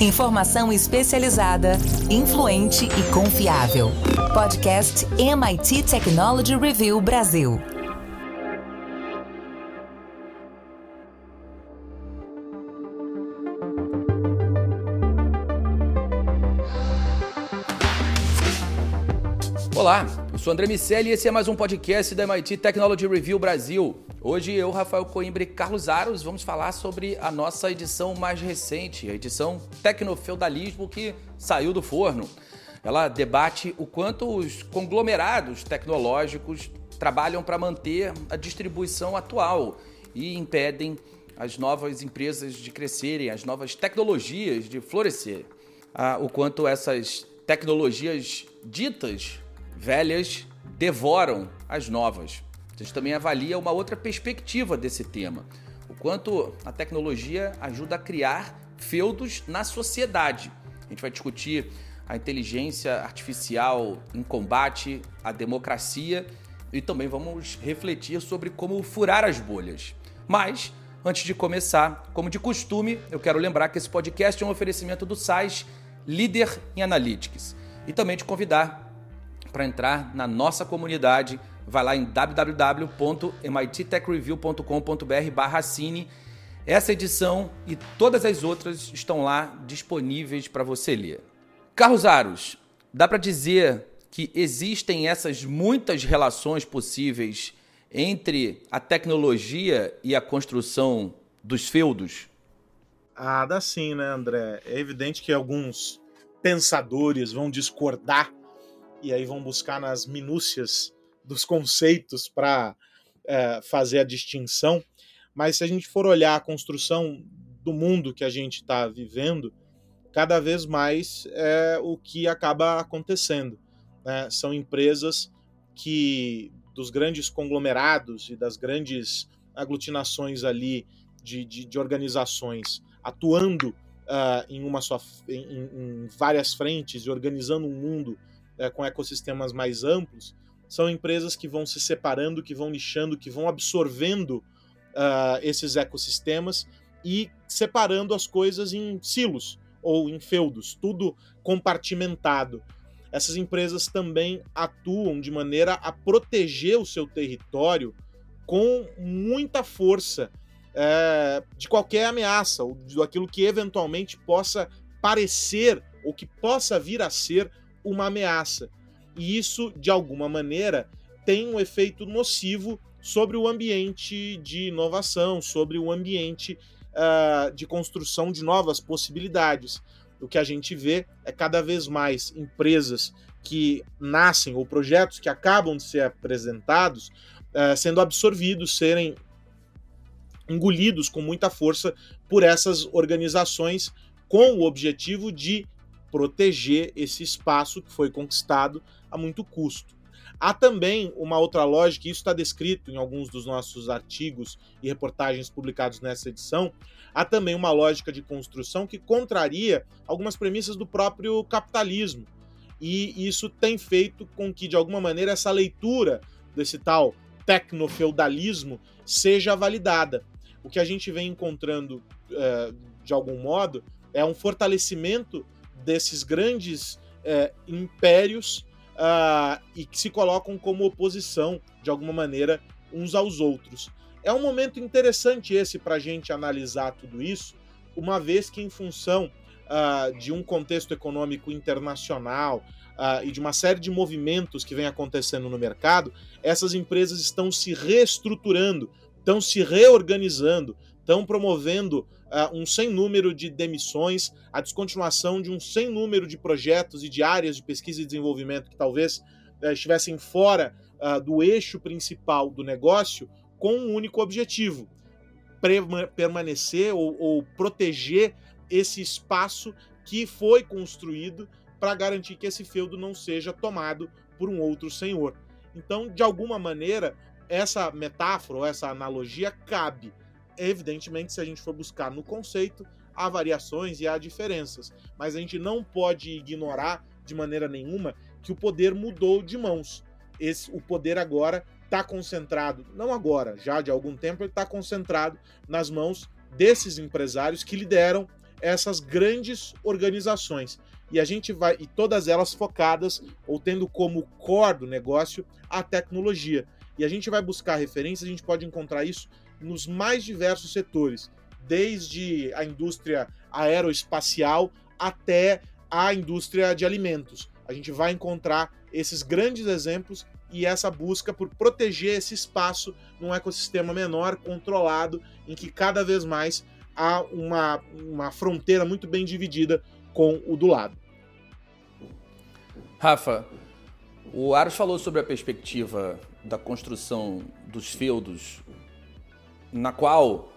Informação especializada, influente e confiável. Podcast MIT Technology Review Brasil. Olá, eu sou André Miceli e esse é mais um podcast da MIT Technology Review Brasil. Hoje eu, Rafael Coimbra e Carlos Aros vamos falar sobre a nossa edição mais recente, a edição Tecnofeudalismo que saiu do forno. Ela debate o quanto os conglomerados tecnológicos trabalham para manter a distribuição atual e impedem as novas empresas de crescerem, as novas tecnologias de florescer. Ah, o quanto essas tecnologias ditas velhas devoram as novas. Gente também avalia uma outra perspectiva desse tema. O quanto a tecnologia ajuda a criar feudos na sociedade. A gente vai discutir a inteligência artificial em combate à democracia e também vamos refletir sobre como furar as bolhas. Mas, antes de começar, como de costume, eu quero lembrar que esse podcast é um oferecimento do SAIS Líder em Analytics e também te convidar para entrar na nossa comunidade, vai lá em www.mittechreview.com.br barra cine. Essa edição e todas as outras estão lá disponíveis para você ler. Carlos Aros, dá para dizer que existem essas muitas relações possíveis entre a tecnologia e a construção dos feudos? Ah, dá sim, né, André? É evidente que alguns pensadores vão discordar e aí vão buscar nas minúcias dos conceitos para é, fazer a distinção. Mas se a gente for olhar a construção do mundo que a gente está vivendo, cada vez mais é o que acaba acontecendo. Né? São empresas que, dos grandes conglomerados e das grandes aglutinações ali de, de, de organizações atuando uh, em, uma só, em, em várias frentes e organizando um mundo é, com ecossistemas mais amplos, são empresas que vão se separando, que vão nichando, que vão absorvendo uh, esses ecossistemas e separando as coisas em silos ou em feudos, tudo compartimentado. Essas empresas também atuam de maneira a proteger o seu território com muita força é, de qualquer ameaça, ou daquilo que eventualmente possa parecer ou que possa vir a ser uma ameaça. E isso, de alguma maneira, tem um efeito nocivo sobre o ambiente de inovação, sobre o ambiente uh, de construção de novas possibilidades. O que a gente vê é cada vez mais empresas que nascem ou projetos que acabam de ser apresentados uh, sendo absorvidos, serem engolidos com muita força por essas organizações com o objetivo de proteger esse espaço que foi conquistado a muito custo. Há também uma outra lógica, e isso está descrito em alguns dos nossos artigos e reportagens publicados nessa edição. Há também uma lógica de construção que contraria algumas premissas do próprio capitalismo. E isso tem feito com que, de alguma maneira, essa leitura desse tal tecnofeudalismo seja validada. O que a gente vem encontrando, eh, de algum modo, é um fortalecimento desses grandes é, impérios uh, e que se colocam como oposição, de alguma maneira, uns aos outros. É um momento interessante esse para a gente analisar tudo isso, uma vez que, em função uh, de um contexto econômico internacional uh, e de uma série de movimentos que vem acontecendo no mercado, essas empresas estão se reestruturando, estão se reorganizando, estão promovendo uh, um sem número de demissões, a descontinuação de um sem número de projetos e de áreas de pesquisa e desenvolvimento que talvez uh, estivessem fora uh, do eixo principal do negócio, com um único objetivo: permanecer ou, ou proteger esse espaço que foi construído para garantir que esse feudo não seja tomado por um outro senhor. Então, de alguma maneira, essa metáfora essa analogia cabe. Evidentemente, se a gente for buscar no conceito, há variações e há diferenças, mas a gente não pode ignorar de maneira nenhuma que o poder mudou de mãos. Esse, o poder agora está concentrado, não agora, já de algum tempo, ele está concentrado nas mãos desses empresários que lideram essas grandes organizações. E a gente vai, e todas elas focadas ou tendo como core do negócio a tecnologia. E a gente vai buscar referências, a gente pode encontrar isso nos mais diversos setores, desde a indústria aeroespacial até a indústria de alimentos. A gente vai encontrar esses grandes exemplos e essa busca por proteger esse espaço num ecossistema menor, controlado, em que cada vez mais há uma, uma fronteira muito bem dividida com o do lado. Rafa, o Aros falou sobre a perspectiva da construção dos feudos, na qual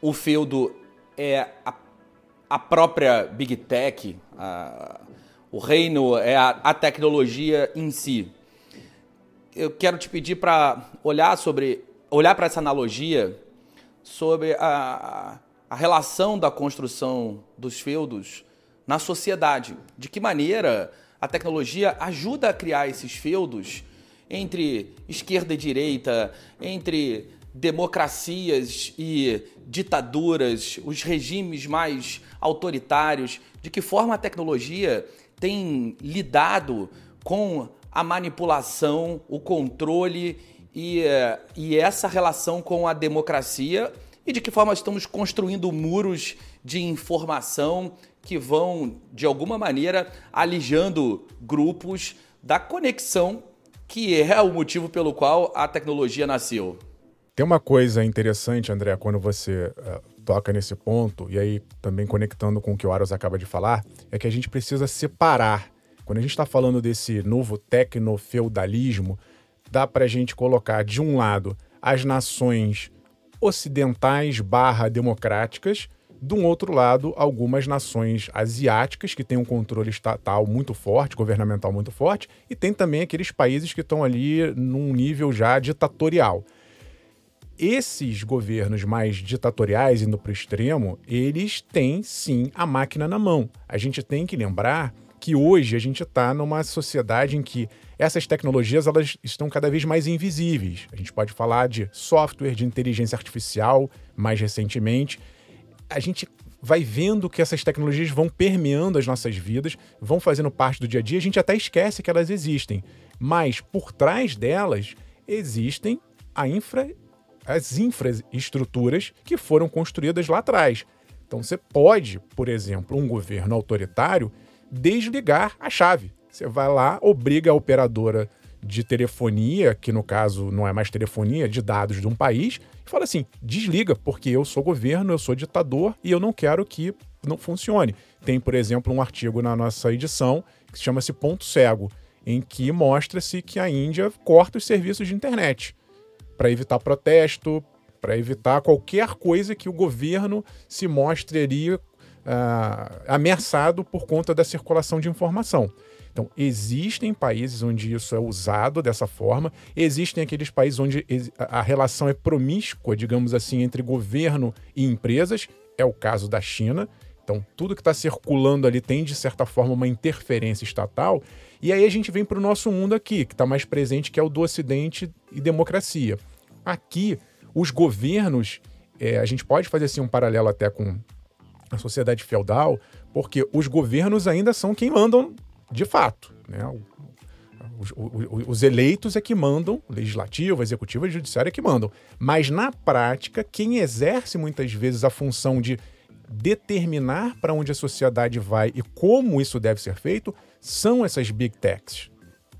o feudo é a, a própria Big Tech, a, o reino é a, a tecnologia em si. Eu quero te pedir para olhar sobre olhar para essa analogia sobre a, a relação da construção dos feudos na sociedade. De que maneira a tecnologia ajuda a criar esses feudos entre esquerda e direita, entre democracias e ditaduras, os regimes mais autoritários, de que forma a tecnologia tem lidado com a manipulação, o controle e, eh, e essa relação com a democracia e de que forma estamos construindo muros de informação que vão, de alguma maneira, alijando grupos da conexão que é o motivo pelo qual a tecnologia nasceu. Tem uma coisa interessante, André, quando você uh, toca nesse ponto, e aí também conectando com o que o Aros acaba de falar, é que a gente precisa separar. Quando a gente está falando desse novo tecnofeudalismo, dá para a gente colocar, de um lado, as nações ocidentais barra democráticas, de um outro lado, algumas nações asiáticas que têm um controle estatal muito forte, governamental muito forte, e tem também aqueles países que estão ali num nível já ditatorial. Esses governos mais ditatoriais, indo para o extremo, eles têm sim a máquina na mão. A gente tem que lembrar que hoje a gente está numa sociedade em que essas tecnologias elas estão cada vez mais invisíveis. A gente pode falar de software, de inteligência artificial, mais recentemente. A gente vai vendo que essas tecnologias vão permeando as nossas vidas, vão fazendo parte do dia a dia, a gente até esquece que elas existem. Mas por trás delas existem a infra, as infraestruturas que foram construídas lá atrás. Então você pode, por exemplo, um governo autoritário desligar a chave. Você vai lá, obriga a operadora de telefonia, que no caso não é mais telefonia, de dados de um país, e fala assim: desliga, porque eu sou governo, eu sou ditador e eu não quero que não funcione. Tem, por exemplo, um artigo na nossa edição que chama-se Ponto Cego, em que mostra-se que a Índia corta os serviços de internet para evitar protesto, para evitar qualquer coisa que o governo se mostre ali uh, ameaçado por conta da circulação de informação. Então, existem países onde isso é usado dessa forma, existem aqueles países onde a relação é promíscua, digamos assim, entre governo e empresas, é o caso da China. Então, tudo que está circulando ali tem, de certa forma, uma interferência estatal. E aí a gente vem para o nosso mundo aqui, que está mais presente, que é o do Ocidente e democracia. Aqui, os governos, é, a gente pode fazer assim um paralelo até com a sociedade feudal, porque os governos ainda são quem mandam de fato. Né? Os, os, os, eleitos é que mandam, legislativo, executivo e judiciário é que mandam. Mas na prática, quem exerce muitas vezes a função de determinar para onde a sociedade vai e como isso deve ser feito são essas big techs,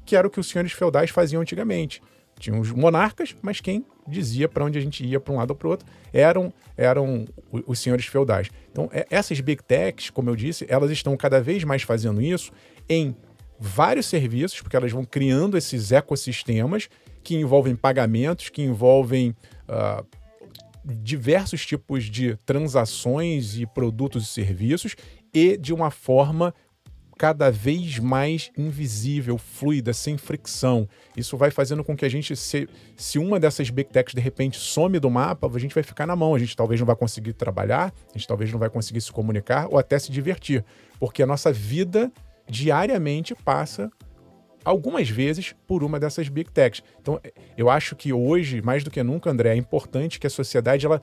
que era o que os senhores feudais faziam antigamente. Tinham os monarcas, mas quem dizia para onde a gente ia para um lado ou para o outro eram, eram os senhores feudais. Então, é, essas big techs, como eu disse, elas estão cada vez mais fazendo isso em vários serviços, porque elas vão criando esses ecossistemas que envolvem pagamentos, que envolvem uh, diversos tipos de transações e produtos e serviços e de uma forma cada vez mais invisível, fluida, sem fricção. Isso vai fazendo com que a gente, se, se uma dessas big techs de repente some do mapa, a gente vai ficar na mão. A gente talvez não vai conseguir trabalhar, a gente talvez não vai conseguir se comunicar ou até se divertir, porque a nossa vida diariamente passa algumas vezes por uma dessas big techs. Então, eu acho que hoje, mais do que nunca, André, é importante que a sociedade ela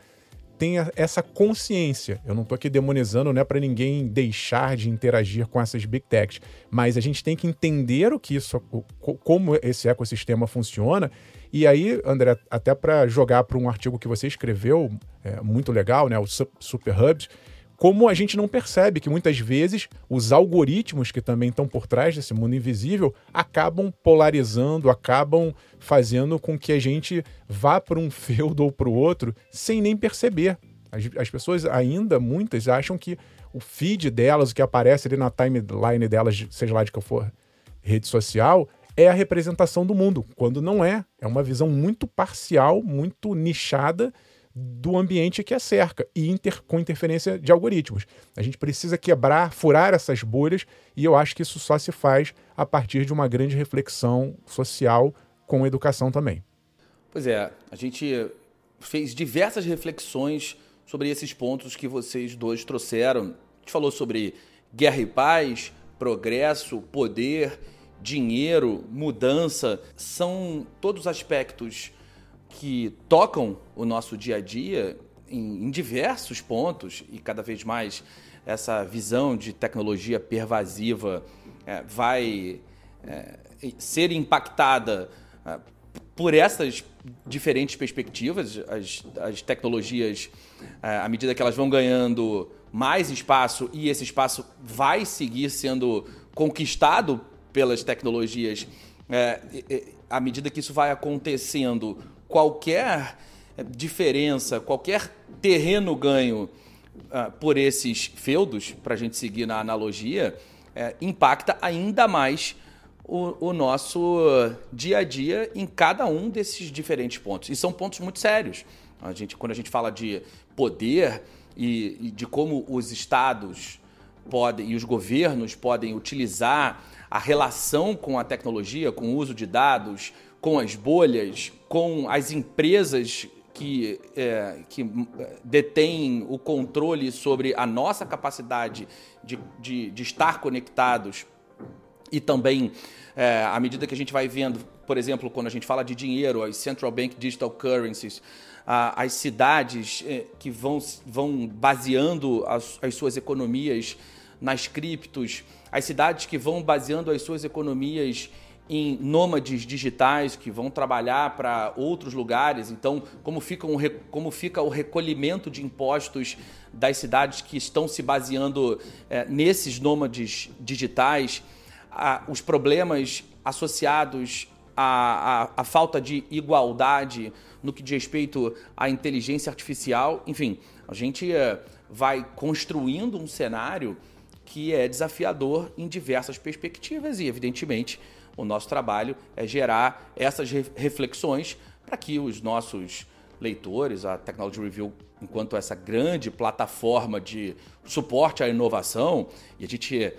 tenha essa consciência. Eu não estou aqui demonizando, não é para ninguém deixar de interagir com essas big techs, mas a gente tem que entender o que isso, como esse ecossistema funciona. E aí, André, até para jogar para um artigo que você escreveu, é, muito legal, né, o Super Hubs, como a gente não percebe que muitas vezes os algoritmos que também estão por trás desse mundo invisível acabam polarizando, acabam fazendo com que a gente vá para um feudo ou para o outro sem nem perceber. As, as, pessoas ainda, muitas, acham que o feed delas, o que aparece ali na timeline delas, seja lá de que for rede social, é a representação do mundo, quando não é. É uma visão muito parcial, muito nichada do ambiente que a cerca e inter, com interferência de algoritmos. A gente precisa quebrar, furar essas bolhas e eu acho que isso só se faz a partir de uma grande reflexão social com educação também. Pois é, a gente fez diversas reflexões sobre esses pontos que vocês dois trouxeram. A gente falou sobre guerra e paz, progresso, poder, dinheiro, mudança. São todos aspectos que tocam o nosso dia a dia em, em diversos pontos e cada vez mais essa visão de tecnologia pervasiva é, vai é, ser impactada é, por essas diferentes perspectivas. As, as tecnologias, é, à medida que elas vão ganhando mais espaço e esse espaço vai seguir sendo conquistado pelas tecnologias, é, à medida que isso vai acontecendo, qualquer diferença, qualquer terreno ganho uh, por esses feudos, para a gente seguir na analogia, é, impacta ainda mais o, o, nosso dia a dia em cada um desses diferentes pontos. E são pontos muito sérios. A gente, quando a gente fala de poder e, e de como os estados podem e os governos podem utilizar a relação com a tecnologia, com o uso de dados, com as bolhas, com as empresas que, é, que detêm o controle sobre a nossa capacidade de, de, de estar conectados e também, é, à medida que a gente vai vendo, por exemplo, quando a gente fala de dinheiro, as Central Bank Digital Currencies, as cidades é, que vão, vão baseando as, as suas economias nas criptos, as cidades que vão baseando as suas economias em nômades digitais que vão trabalhar para outros lugares. Então, como fica, um, como fica o recolhimento de impostos das cidades que estão se baseando é, nesses nômades digitais, a, os problemas associados à, à, à falta de igualdade no que diz respeito à inteligência artificial. Enfim, a gente é, vai construindo um cenário que é desafiador em diversas perspectivas e, evidentemente, o nosso trabalho é gerar essas reflexões para que os nossos leitores, a Technology Review, enquanto essa grande plataforma de suporte à inovação, e a gente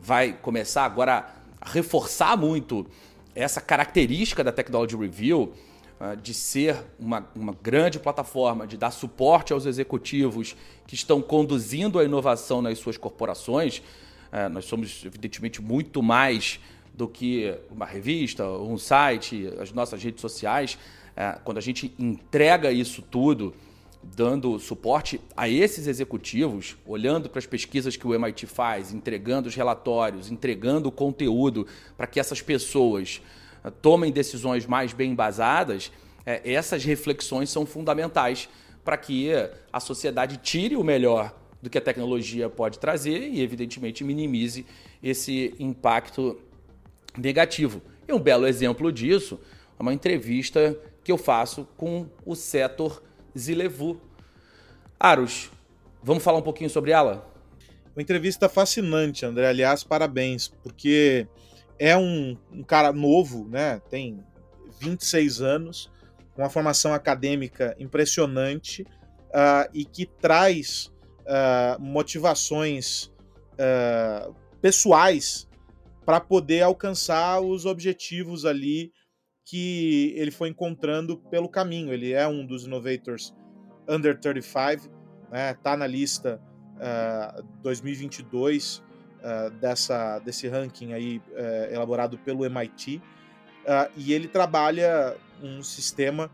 vai começar agora a reforçar muito essa característica da Technology Review ah, de ser uma, uma grande plataforma, de dar suporte aos executivos que estão conduzindo a inovação nas suas corporações. Ah, nós somos, evidentemente, muito mais do que uma revista, um site, as nossas redes sociais. É, quando a gente entrega isso tudo, dando suporte a esses executivos, olhando para as pesquisas que o MIT faz, entregando os relatórios, entregando o conteúdo para que essas pessoas é, tomem decisões mais bem embasadas, é, essas reflexões são fundamentais para que a sociedade tire o melhor do que a tecnologia pode trazer e, evidentemente, minimize esse impacto negativo. E um belo exemplo disso é uma entrevista que eu faço com o Setor Zilevu. Aros, vamos falar um pouquinho sobre ela? Uma entrevista fascinante, André. Aliás, parabéns, porque é um, um cara novo, né? Tem 26 anos, com uma formação acadêmica impressionante uh, e que traz uh, motivações uh, pessoais para poder alcançar os objetivos ali que ele foi encontrando pelo caminho. Ele é um dos innovators under 35, né? Tá na lista uh, 2022 uh, dessa desse ranking aí uh, elaborado pelo MIT uh, e ele trabalha um sistema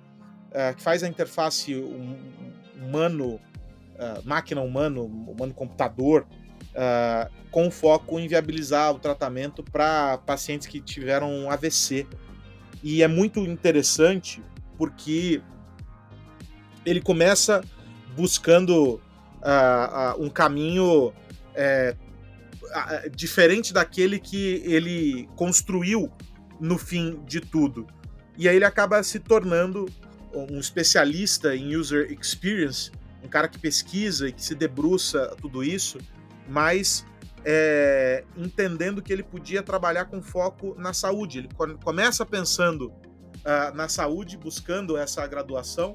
uh, que faz a interface um, humano, uh, máquina humano, humano computador, uh, com foco em viabilizar o tratamento para pacientes que tiveram AVC. E é muito interessante porque ele começa buscando uh, um caminho é, diferente daquele que ele construiu no fim de tudo. E aí ele acaba se tornando um especialista em user experience, um cara que pesquisa e que se debruça tudo isso, mas é, entendendo que ele podia trabalhar com foco na saúde. Ele começa pensando uh, na saúde, buscando essa graduação,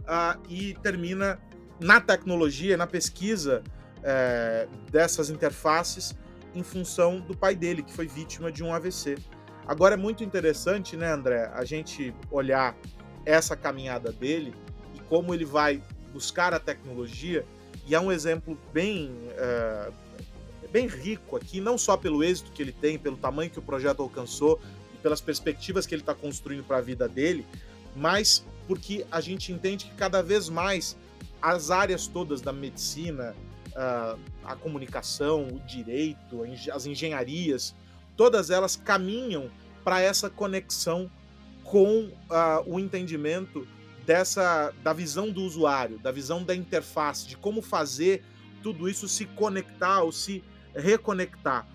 uh, e termina na tecnologia, na pesquisa uh, dessas interfaces, em função do pai dele, que foi vítima de um AVC. Agora é muito interessante, né, André, a gente olhar essa caminhada dele e como ele vai buscar a tecnologia, e é um exemplo bem, uh, bem rico aqui, não só pelo êxito que ele tem, pelo tamanho que o projeto alcançou e pelas perspectivas que ele está construindo para a vida dele, mas porque a gente entende que cada vez mais as áreas todas da medicina, a comunicação, o direito, as engenharias, todas elas caminham para essa conexão com o entendimento dessa da visão do usuário, da visão da interface, de como fazer tudo isso se conectar ou se reconectar.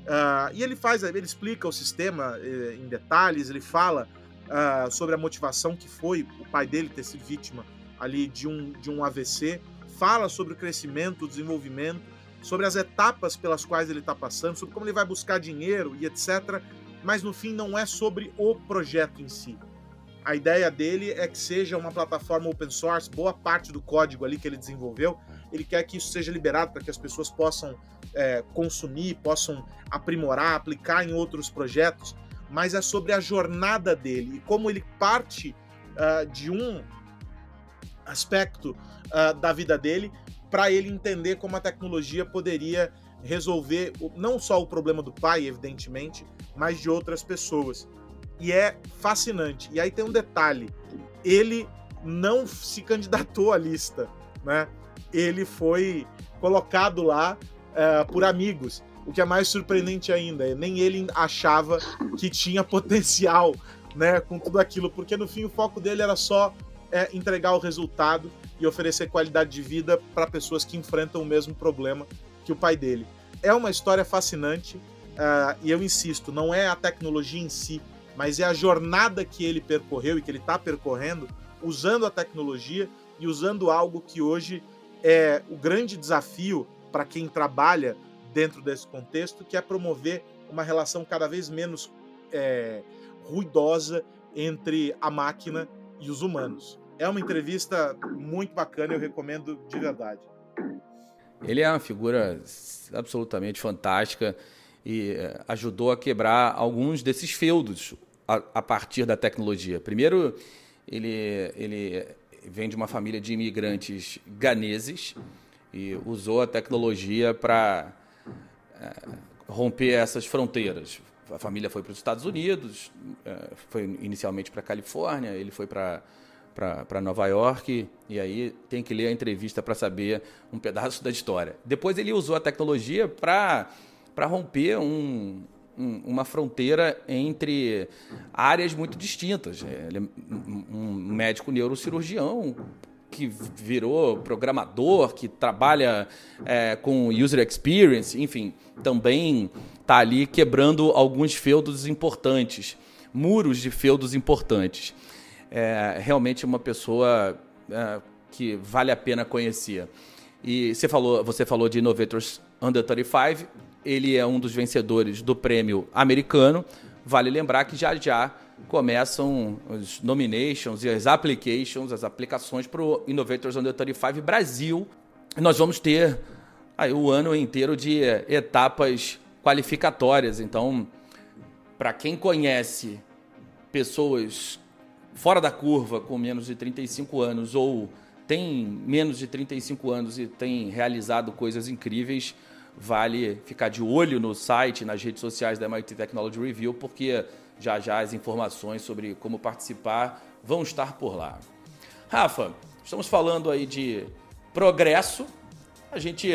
Uh, e ele faz, ele explica o sistema eh, em detalhes, ele fala uh, sobre a motivação que foi o pai dele ter sido vítima ali de um, de um AVC, fala sobre o crescimento, o desenvolvimento, sobre as etapas pelas quais ele está passando, sobre como ele vai buscar dinheiro e etc. Mas no fim não é sobre o projeto em si. A ideia dele é que seja uma plataforma open source, boa parte do código ali que ele desenvolveu, ele quer que isso seja liberado para que as pessoas possam é, consumir, possam aprimorar, aplicar em outros projetos, mas é sobre a jornada dele e como ele parte uh, de um aspecto uh, da vida dele para ele entender como a tecnologia poderia resolver não só o problema do pai, evidentemente, mas de outras pessoas. E é fascinante. E aí tem um detalhe: ele não se candidatou à lista, né? Ele foi colocado lá uh, por amigos. O que é mais surpreendente ainda, nem ele achava que tinha potencial, né, com tudo aquilo, porque no fim o foco dele era só é, entregar o resultado e oferecer qualidade de vida para pessoas que enfrentam o mesmo problema que o pai dele. É uma história fascinante uh, e eu insisto, não é a tecnologia em si, mas é a jornada que ele percorreu e que ele está percorrendo usando a tecnologia e usando algo que hoje é o grande desafio para quem trabalha dentro desse contexto, que é promover uma relação cada vez menos é, ruidosa entre a máquina e os humanos. É uma entrevista muito bacana, eu recomendo de verdade. Ele é uma figura absolutamente fantástica e é, ajudou a quebrar alguns desses feudos a, partir da tecnologia. Primeiro, ele, ele vem de uma família de imigrantes ganeses e usou a tecnologia para é, romper essas fronteiras. A família foi para os Estados Unidos, é, foi inicialmente para a Califórnia, ele foi para para Nova York e aí tem que ler a entrevista para saber um pedaço da história. Depois ele usou a tecnologia para romper um, uma fronteira entre áreas muito distintas. Ele é um médico neurocirurgião que virou programador, que trabalha é, com user experience, enfim, também está ali quebrando alguns feudos importantes, muros de feudos importantes. É realmente uma pessoa é, que vale a pena conhecer. E você falou, você falou de Innovators Under 35, ele é um dos vencedores do prêmio americano. Vale lembrar que já já começam os nominations e as applications, as aplicações para o Innovators Under 35 Brasil. Nós vamos ter aí o ano inteiro de etapas qualificatórias. Então, para quem conhece pessoas fora da curva com menos de 35 anos ou tem menos de 35 anos e tem realizado coisas incríveis, vale ficar de olho no site, nas redes sociais da MIT Technology Review, porque já já as informações sobre como participar vão estar por lá. Rafa, estamos falando aí de progresso. A gente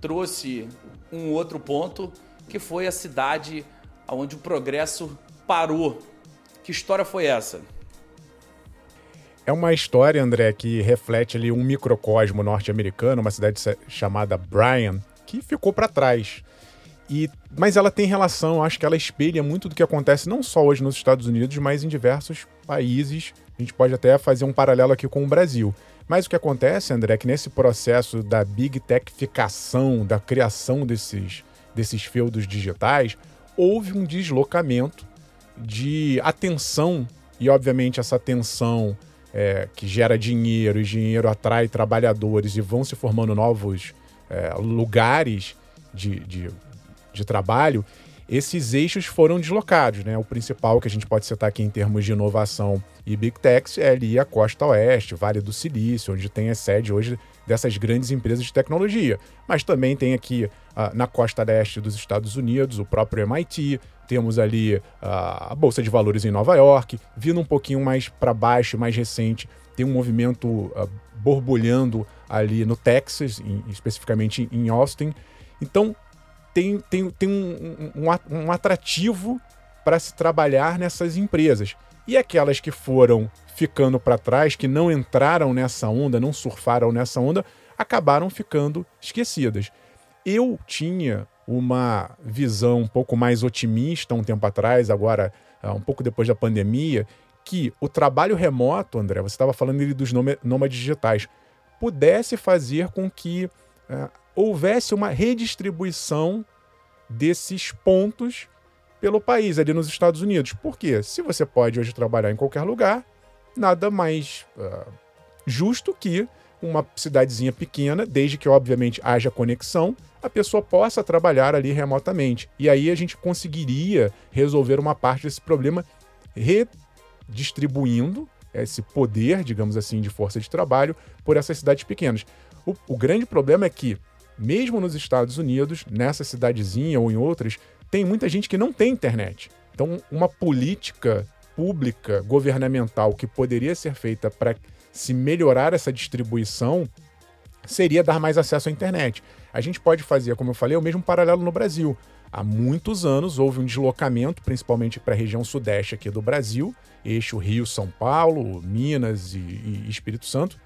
trouxe um outro ponto que foi a cidade onde o progresso parou. Que história foi essa? É uma história, André, que reflete ali um microcosmo norte-americano, uma cidade chamada Bryan, que ficou para trás. E, mas ela tem relação, acho que ela espelha muito do que acontece não só hoje nos Estados Unidos, mas em diversos países. A gente pode até fazer um paralelo aqui com o Brasil. Mas o que acontece, André, é que nesse processo da big techificação, da criação desses, desses feudos digitais, houve um deslocamento de atenção, e obviamente essa atenção é, que gera dinheiro e dinheiro atrai trabalhadores e vão se formando novos é, lugares de, de, de, trabalho, esses eixos foram deslocados. Né? O principal que a gente pode citar aqui em termos de inovação e Big Techs é ali a Costa Oeste, Vale do Silício, onde tem a sede hoje dessas grandes empresas de tecnologia. Mas também tem aqui uh, na costa leste dos Estados Unidos o próprio MIT, temos ali uh, a Bolsa de Valores em Nova York, vindo um pouquinho mais para baixo, mais recente, tem um movimento uh, borbulhando ali no Texas, em, especificamente em Austin. Então, tem, tem, tem um, um, um atrativo para se trabalhar nessas empresas. E aquelas que foram ficando para trás, que não entraram nessa onda, não surfaram nessa onda, acabaram ficando esquecidas. Eu tinha uma visão um pouco mais otimista um tempo atrás, agora ah, um pouco depois da pandemia, que o trabalho remoto, André, você estava falando ali dos nômades digitais, pudesse fazer com que uh, houvesse uma redistribuição desses pontos pelo país, ali nos Estados Unidos. Por quê? Se você pode hoje trabalhar em qualquer lugar, nada mais uh, justo que uma cidadezinha pequena, desde que obviamente haja conexão, a pessoa possa trabalhar ali remotamente. E aí a gente conseguiria resolver uma parte desse problema redistribuindo esse poder, digamos assim, de força de trabalho por essas cidades pequenas. O, o grande problema é que, mesmo nos Estados Unidos, nessa cidadezinha ou em outras, tem muita gente que não tem internet. Então, uma política pública, governamental, que poderia ser feita para se melhorar essa distribuição seria dar mais acesso à internet. A gente pode fazer, como eu falei, o mesmo paralelo no Brasil. Há muitos anos houve um deslocamento, principalmente para a região sudeste aqui do Brasil, eixo Rio-São Paulo, Minas e, e Espírito Santo,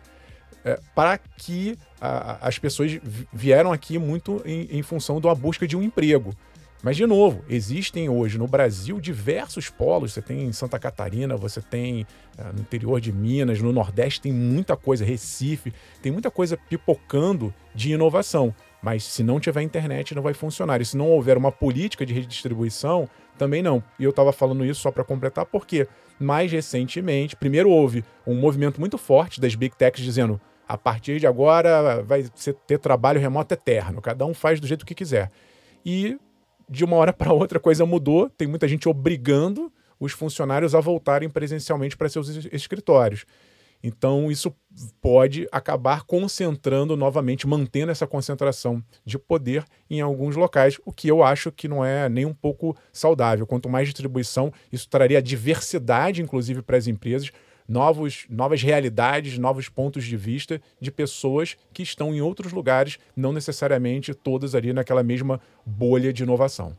é, para que a, as pessoas vieram aqui muito em, em função da busca de um emprego. Mas, de novo, existem hoje no Brasil diversos polos. Você tem em Santa Catarina, você tem uh, no interior de Minas, no Nordeste tem muita coisa, Recife, tem muita coisa pipocando de inovação. Mas se não tiver internet, não vai funcionar. E se não houver uma política de redistribuição, também não. E eu estava falando isso só para completar, porque mais recentemente, primeiro houve um movimento muito forte das big techs dizendo a partir de agora vai ter trabalho remoto eterno, cada um faz do jeito que quiser. E de uma hora para outra a coisa mudou, tem muita gente obrigando os funcionários a voltarem presencialmente para seus escritórios. Então, isso pode acabar concentrando novamente, mantendo essa concentração de poder em alguns locais, o que eu acho que não é nem um pouco saudável. Quanto mais distribuição, isso traria diversidade, inclusive, para as empresas, novos, novas realidades, novos pontos de vista de pessoas que estão em outros lugares, não necessariamente todas ali naquela mesma bolha de inovação.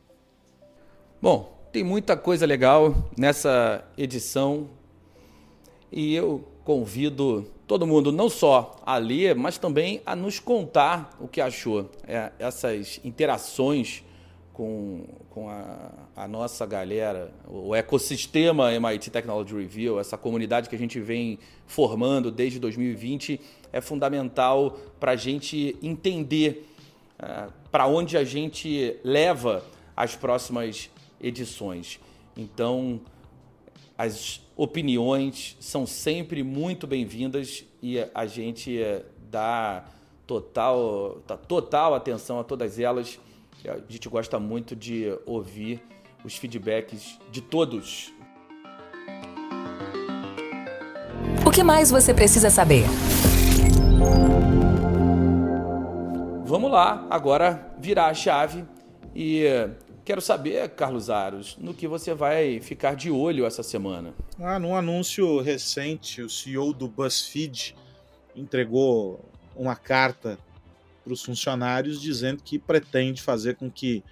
Bom, tem muita coisa legal nessa edição e eu convido todo mundo não só a ler, mas também a nos contar o que achou. É, essas interações com, com a, a, nossa galera, o ecossistema MIT Technology Review, essa comunidade que a gente vem formando desde 2020, é fundamental para a gente entender uh, para onde a gente leva as próximas edições. Então, as opiniões são sempre muito bem-vindas e a gente dá total, total atenção a todas elas a gente gosta muito de ouvir os feedbacks de todos. O que mais você precisa saber? Vamos lá, agora virar a chave e quero saber, Carlos Aros, no que você vai ficar de olho essa semana. Ah, num anúncio recente, o CEO do BuzzFeed entregou uma carta para os funcionários dizendo que pretende fazer com que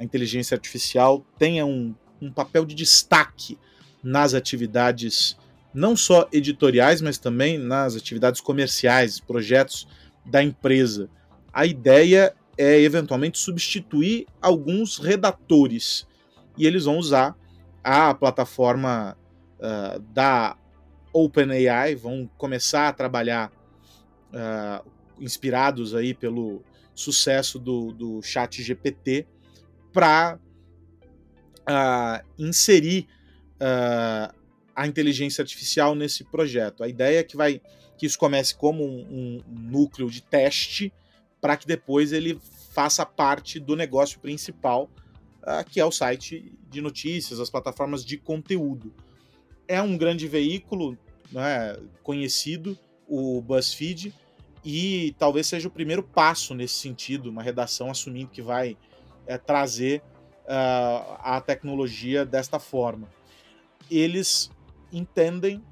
a inteligência artificial tenha um, um papel de destaque nas atividades não só editoriais, mas também nas atividades comerciais, projetos da empresa. A ideia é eventualmente substituir alguns redatores e eles vão usar a plataforma uh, da OpenAI, vão começar a trabalhar uh, inspirados aí pelo sucesso do, do Chat GPT para uh, ah, inserir uh, a inteligência artificial nesse projeto. A ideia é que vai que isso comece como um, um núcleo de teste para que depois ele faça parte do negócio principal, uh, que é o site de notícias, as plataformas de conteúdo. É um grande veículo né, conhecido, o BuzzFeed, e talvez seja o primeiro passo nesse sentido, uma redação assumindo que vai é, trazer uh, a tecnologia desta forma. Eles entendem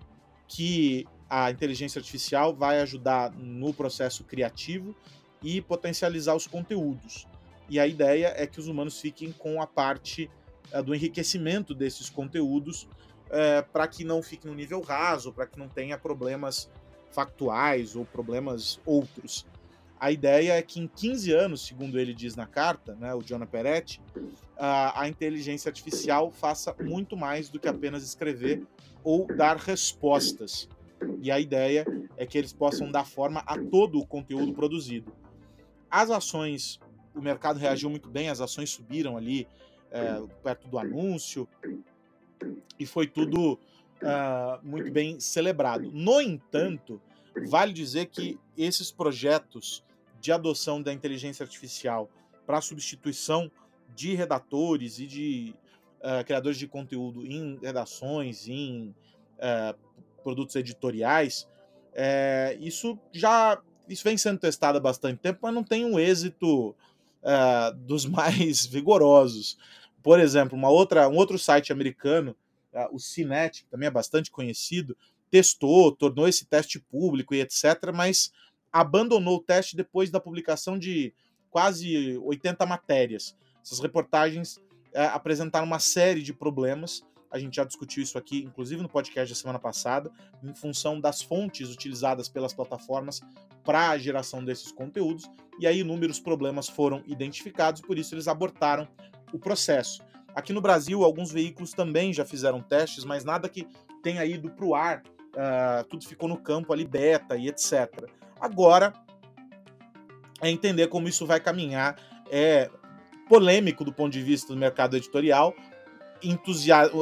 que a inteligência artificial vai ajudar no processo criativo e potencializar os conteúdos. E a ideia é que os humanos fiquem com a parte uh, do enriquecimento desses conteúdos uh, para que não fique no nível raso, para que não tenha problemas factuais ou problemas outros. A ideia é que em 15 anos, segundo ele diz na carta, né, o Jonah Peretti, a, a inteligência artificial faça muito mais do que apenas escrever ou dar respostas. E a ideia é que eles possam dar forma a todo o conteúdo produzido. As ações, o mercado reagiu muito bem, as ações subiram ali é, perto do anúncio, e foi tudo uh, muito bem celebrado. No entanto, vale dizer que esses projetos de adoção da inteligência artificial para substituição de redatores e de uh, criadores de conteúdo em redações, em uh, produtos editoriais, é, isso já isso vem sendo testado há bastante tempo, mas não tem um êxito uh, dos mais vigorosos. Por exemplo, uma outra, um outro site americano o CINET, que também é bastante conhecido, testou, tornou esse teste público e etc., mas abandonou o teste depois da publicação de quase 80 matérias. Essas reportagens é, apresentaram uma série de problemas. A gente já discutiu isso aqui, inclusive no podcast da semana passada, em função das fontes utilizadas pelas plataformas para a geração desses conteúdos. E aí inúmeros problemas foram identificados, por isso eles abortaram o processo. Aqui no Brasil, alguns veículos também já fizeram testes, mas nada que tenha ido para o ar. Uh, tudo ficou no campo ali, beta e etc. Agora, é entender como isso vai caminhar. É polêmico do ponto de vista do mercado editorial,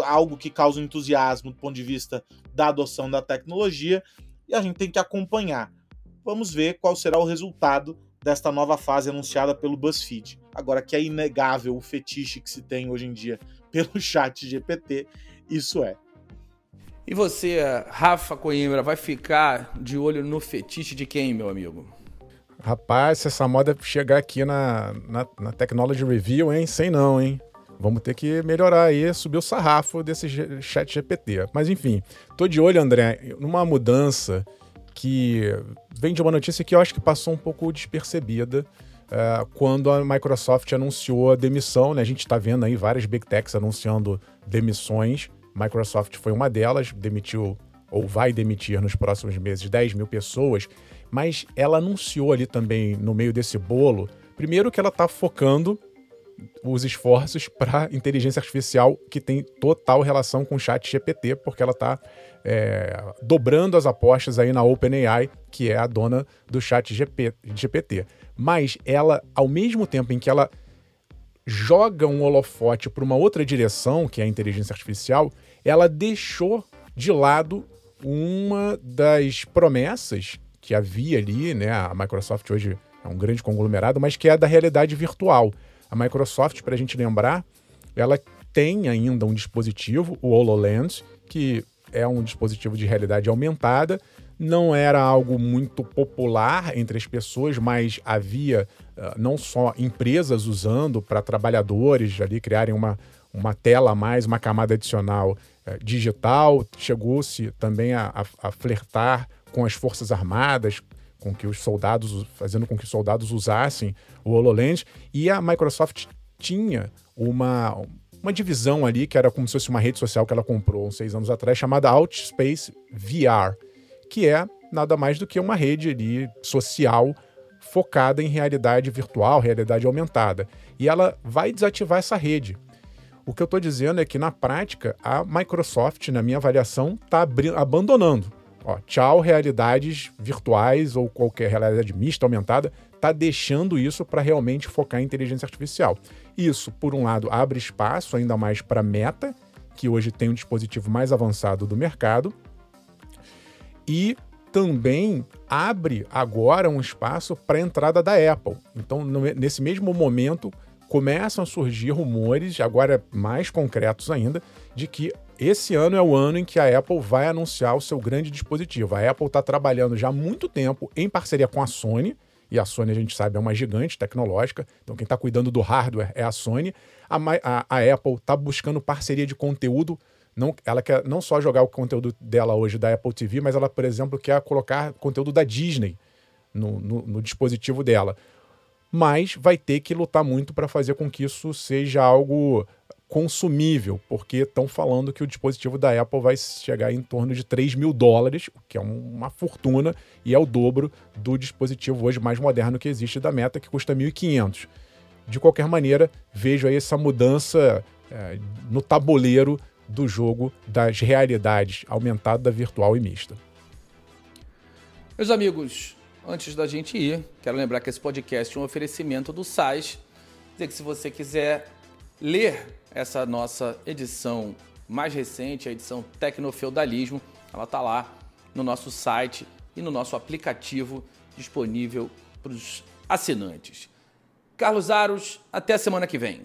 algo que causa entusiasmo do ponto de vista da adoção da tecnologia, e a gente tem que acompanhar. Vamos ver qual será o resultado desta nova fase anunciada pelo BuzzFeed. Agora que é inegável o fetiche que se tem hoje em dia pelo chat GPT, isso é. E você, Rafa Coimbra, vai ficar de olho no fetiche de quem, meu amigo? Rapaz, se essa moda chegar aqui na, na, na Technology Review, hein? Sei não, hein? Vamos ter que melhorar aí, subir o sarrafo desse chat GPT. Mas enfim, tô de olho, André, numa mudança que vem de uma notícia que eu acho que passou um pouco despercebida uh, quando a Microsoft anunciou a demissão. Né? A gente está vendo aí várias big techs anunciando demissões. Microsoft foi uma delas, demitiu ou vai demitir nos próximos meses 10 mil pessoas, mas ela anunciou ali também no meio desse bolo, primeiro que ela está focando os esforços para inteligência artificial que tem total relação com o chat GPT, porque ela está é, dobrando as apostas aí na OpenAI, que é a dona do chat GPT. Mas ela, ao mesmo tempo em que ela joga um holofote para uma outra direção, que é a inteligência artificial, ela deixou de lado uma das promessas que havia ali, né? A Microsoft hoje é um grande conglomerado, mas que é da realidade virtual. A Microsoft, para a gente lembrar, ela tem ainda um dispositivo, o HoloLens, que é um dispositivo de realidade aumentada. Não era algo muito popular entre as pessoas, mas havia uh, não só empresas usando para trabalhadores ali criarem uma, uma tela a mais, uma camada adicional uh, digital. Chegou-se também a, a, a flertar com as Forças Armadas, com que os soldados, fazendo com que os soldados usassem o HoloLens, e a Microsoft tinha uma, uma divisão ali, que era como se fosse uma rede social que ela comprou uns seis anos atrás, chamada Outspace VR, que é nada mais do que uma rede ali social focada em realidade virtual, realidade aumentada. E ela vai desativar essa rede. O que eu estou dizendo é que, na prática, a Microsoft, na minha avaliação, está abandonando. Ó, tchau, realidades virtuais ou qualquer realidade mista, aumentada, está deixando isso para realmente focar em inteligência artificial. Isso, por um lado, abre espaço ainda mais para a Meta, que hoje tem um dispositivo mais avançado do mercado, e também abre agora um espaço para a entrada da Apple. Então, no, nesse mesmo momento, começam a surgir rumores, agora mais concretos ainda, de que esse ano é o ano em que a Apple vai anunciar o seu grande dispositivo. A Apple está trabalhando já há muito tempo em parceria com a Sony, e a Sony a gente sabe é uma gigante tecnológica, então quem está cuidando do hardware é a Sony. A, a, a Apple está buscando parceria de conteúdo não, ela quer não só jogar o conteúdo dela hoje da Apple TV, mas ela, por exemplo, quer colocar conteúdo da Disney no, no, no dispositivo dela. Mas vai ter que lutar muito para fazer com que isso seja algo consumível, porque estão falando que o dispositivo da Apple vai chegar em torno de 3 mil dólares, o que é uma fortuna, e é o dobro do dispositivo hoje mais moderno que existe da Meta, que custa 1.500. De qualquer maneira, vejo aí essa mudança é, no tabuleiro do jogo das realidades aumentada, virtual e mista. Meus amigos, antes da gente ir, quero lembrar que esse podcast é um oferecimento do SAIS. Dizer que se você quiser ler essa nossa edição mais recente, a edição Tecnofeudalismo, ela está lá no nosso site e no nosso aplicativo disponível para os assinantes. Carlos Aros, até a semana que vem.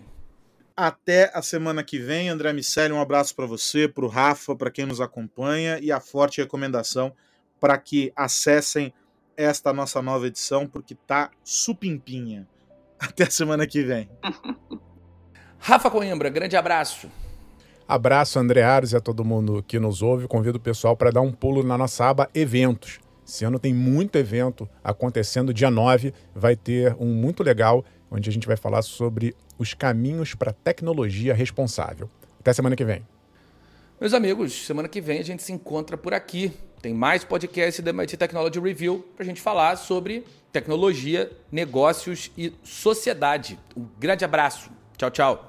Até a semana que vem, André Miceli, um abraço para você, para o Rafa, para quem nos acompanha e a forte recomendação para que acessem esta nossa nova edição, porque tá supimpinha. Até a semana que vem. Rafa Coimbra, grande abraço. Abraço, André Ares e a todo mundo que nos ouve. Convido o pessoal para dar um pulo na nossa aba Eventos. Esse ano tem muito evento acontecendo. Dia 9 vai ter um muito legal, onde a gente vai falar sobre os caminhos para tecnologia responsável. Até semana que vem. Meus amigos, semana que vem a gente se encontra por aqui. Tem mais podcast da MIT Technology Review para a gente falar sobre tecnologia, negócios e sociedade. Um grande abraço. Tchau, tchau.